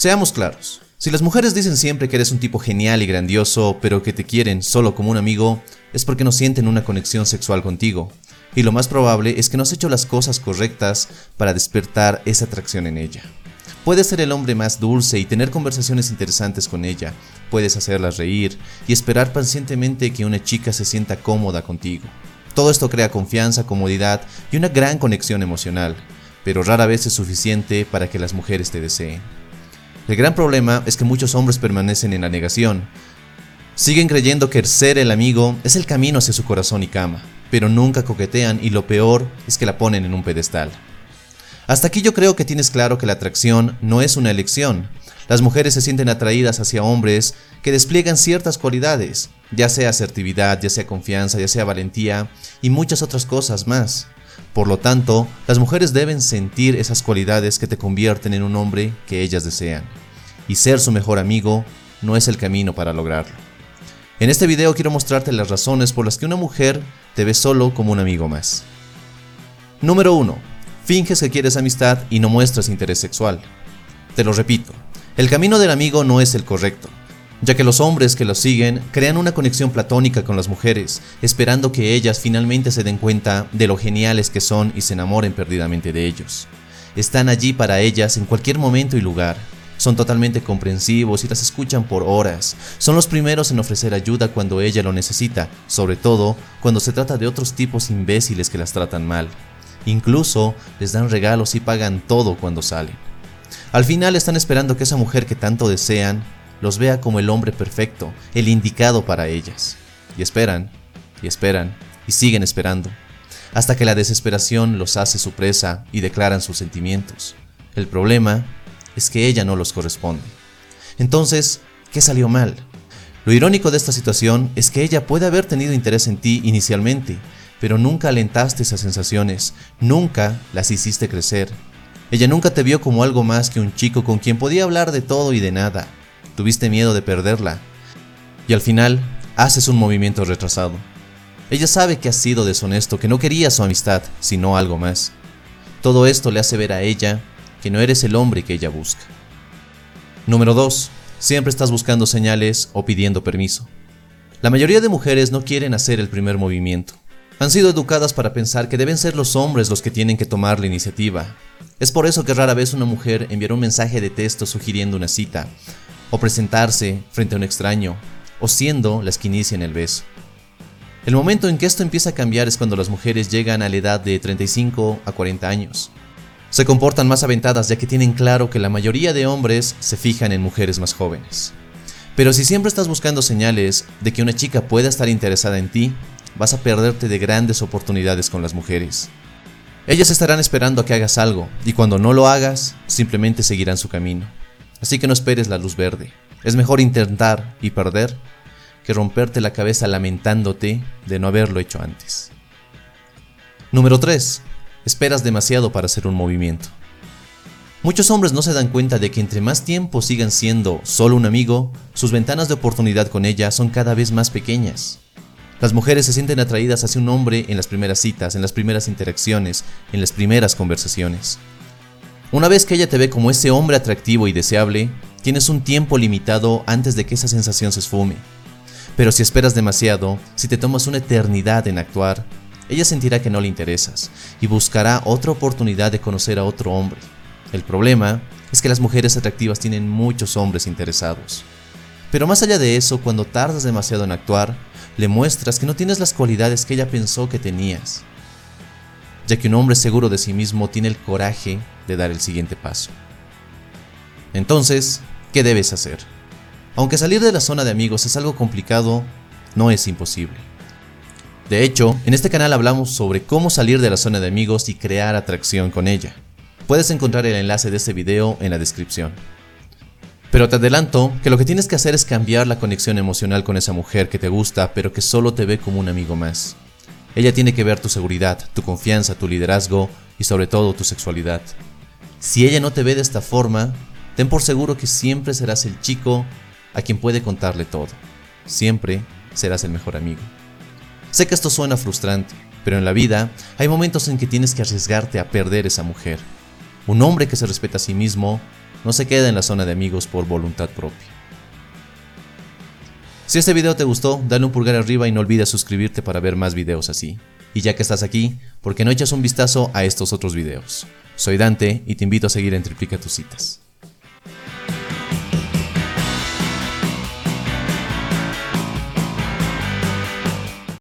Seamos claros, si las mujeres dicen siempre que eres un tipo genial y grandioso, pero que te quieren solo como un amigo, es porque no sienten una conexión sexual contigo. Y lo más probable es que no has hecho las cosas correctas para despertar esa atracción en ella. Puedes ser el hombre más dulce y tener conversaciones interesantes con ella, puedes hacerla reír y esperar pacientemente que una chica se sienta cómoda contigo. Todo esto crea confianza, comodidad y una gran conexión emocional, pero rara vez es suficiente para que las mujeres te deseen. El gran problema es que muchos hombres permanecen en la negación. Siguen creyendo que ser el amigo es el camino hacia su corazón y cama, pero nunca coquetean y lo peor es que la ponen en un pedestal. Hasta aquí yo creo que tienes claro que la atracción no es una elección. Las mujeres se sienten atraídas hacia hombres que despliegan ciertas cualidades, ya sea asertividad, ya sea confianza, ya sea valentía y muchas otras cosas más. Por lo tanto, las mujeres deben sentir esas cualidades que te convierten en un hombre que ellas desean. Y ser su mejor amigo no es el camino para lograrlo. En este video quiero mostrarte las razones por las que una mujer te ve solo como un amigo más. Número 1 Finges que quieres amistad y no muestras interés sexual. Te lo repito, el camino del amigo no es el correcto, ya que los hombres que lo siguen crean una conexión platónica con las mujeres, esperando que ellas finalmente se den cuenta de lo geniales que son y se enamoren perdidamente de ellos. Están allí para ellas en cualquier momento y lugar. Son totalmente comprensivos y las escuchan por horas. Son los primeros en ofrecer ayuda cuando ella lo necesita, sobre todo cuando se trata de otros tipos imbéciles que las tratan mal. Incluso les dan regalos y pagan todo cuando salen. Al final están esperando que esa mujer que tanto desean los vea como el hombre perfecto, el indicado para ellas. Y esperan, y esperan, y siguen esperando, hasta que la desesperación los hace su presa y declaran sus sentimientos. El problema es que ella no los corresponde. Entonces, ¿qué salió mal? Lo irónico de esta situación es que ella puede haber tenido interés en ti inicialmente, pero nunca alentaste esas sensaciones, nunca las hiciste crecer. Ella nunca te vio como algo más que un chico con quien podía hablar de todo y de nada. Tuviste miedo de perderla. Y al final, haces un movimiento retrasado. Ella sabe que has sido deshonesto, que no querías su amistad, sino algo más. Todo esto le hace ver a ella que no eres el hombre que ella busca. Número 2. Siempre estás buscando señales o pidiendo permiso. La mayoría de mujeres no quieren hacer el primer movimiento han sido educadas para pensar que deben ser los hombres los que tienen que tomar la iniciativa. Es por eso que rara vez una mujer enviará un mensaje de texto sugiriendo una cita, o presentarse frente a un extraño, o siendo las que inician el beso. El momento en que esto empieza a cambiar es cuando las mujeres llegan a la edad de 35 a 40 años. Se comportan más aventadas ya que tienen claro que la mayoría de hombres se fijan en mujeres más jóvenes. Pero si siempre estás buscando señales de que una chica pueda estar interesada en ti, vas a perderte de grandes oportunidades con las mujeres. Ellas estarán esperando a que hagas algo, y cuando no lo hagas, simplemente seguirán su camino. Así que no esperes la luz verde. Es mejor intentar y perder que romperte la cabeza lamentándote de no haberlo hecho antes. Número 3. Esperas demasiado para hacer un movimiento. Muchos hombres no se dan cuenta de que entre más tiempo sigan siendo solo un amigo, sus ventanas de oportunidad con ella son cada vez más pequeñas. Las mujeres se sienten atraídas hacia un hombre en las primeras citas, en las primeras interacciones, en las primeras conversaciones. Una vez que ella te ve como ese hombre atractivo y deseable, tienes un tiempo limitado antes de que esa sensación se esfume. Pero si esperas demasiado, si te tomas una eternidad en actuar, ella sentirá que no le interesas y buscará otra oportunidad de conocer a otro hombre. El problema es que las mujeres atractivas tienen muchos hombres interesados. Pero más allá de eso, cuando tardas demasiado en actuar, le muestras que no tienes las cualidades que ella pensó que tenías, ya que un hombre seguro de sí mismo tiene el coraje de dar el siguiente paso. Entonces, ¿qué debes hacer? Aunque salir de la zona de amigos es algo complicado, no es imposible. De hecho, en este canal hablamos sobre cómo salir de la zona de amigos y crear atracción con ella. Puedes encontrar el enlace de este video en la descripción. Pero te adelanto que lo que tienes que hacer es cambiar la conexión emocional con esa mujer que te gusta, pero que solo te ve como un amigo más. Ella tiene que ver tu seguridad, tu confianza, tu liderazgo y sobre todo tu sexualidad. Si ella no te ve de esta forma, ten por seguro que siempre serás el chico a quien puede contarle todo. Siempre serás el mejor amigo. Sé que esto suena frustrante, pero en la vida hay momentos en que tienes que arriesgarte a perder esa mujer. Un hombre que se respeta a sí mismo no se queda en la zona de amigos por voluntad propia. Si este video te gustó, dale un pulgar arriba y no olvides suscribirte para ver más videos así. Y ya que estás aquí, ¿por qué no echas un vistazo a estos otros videos? Soy Dante y te invito a seguir en Triplica tus citas.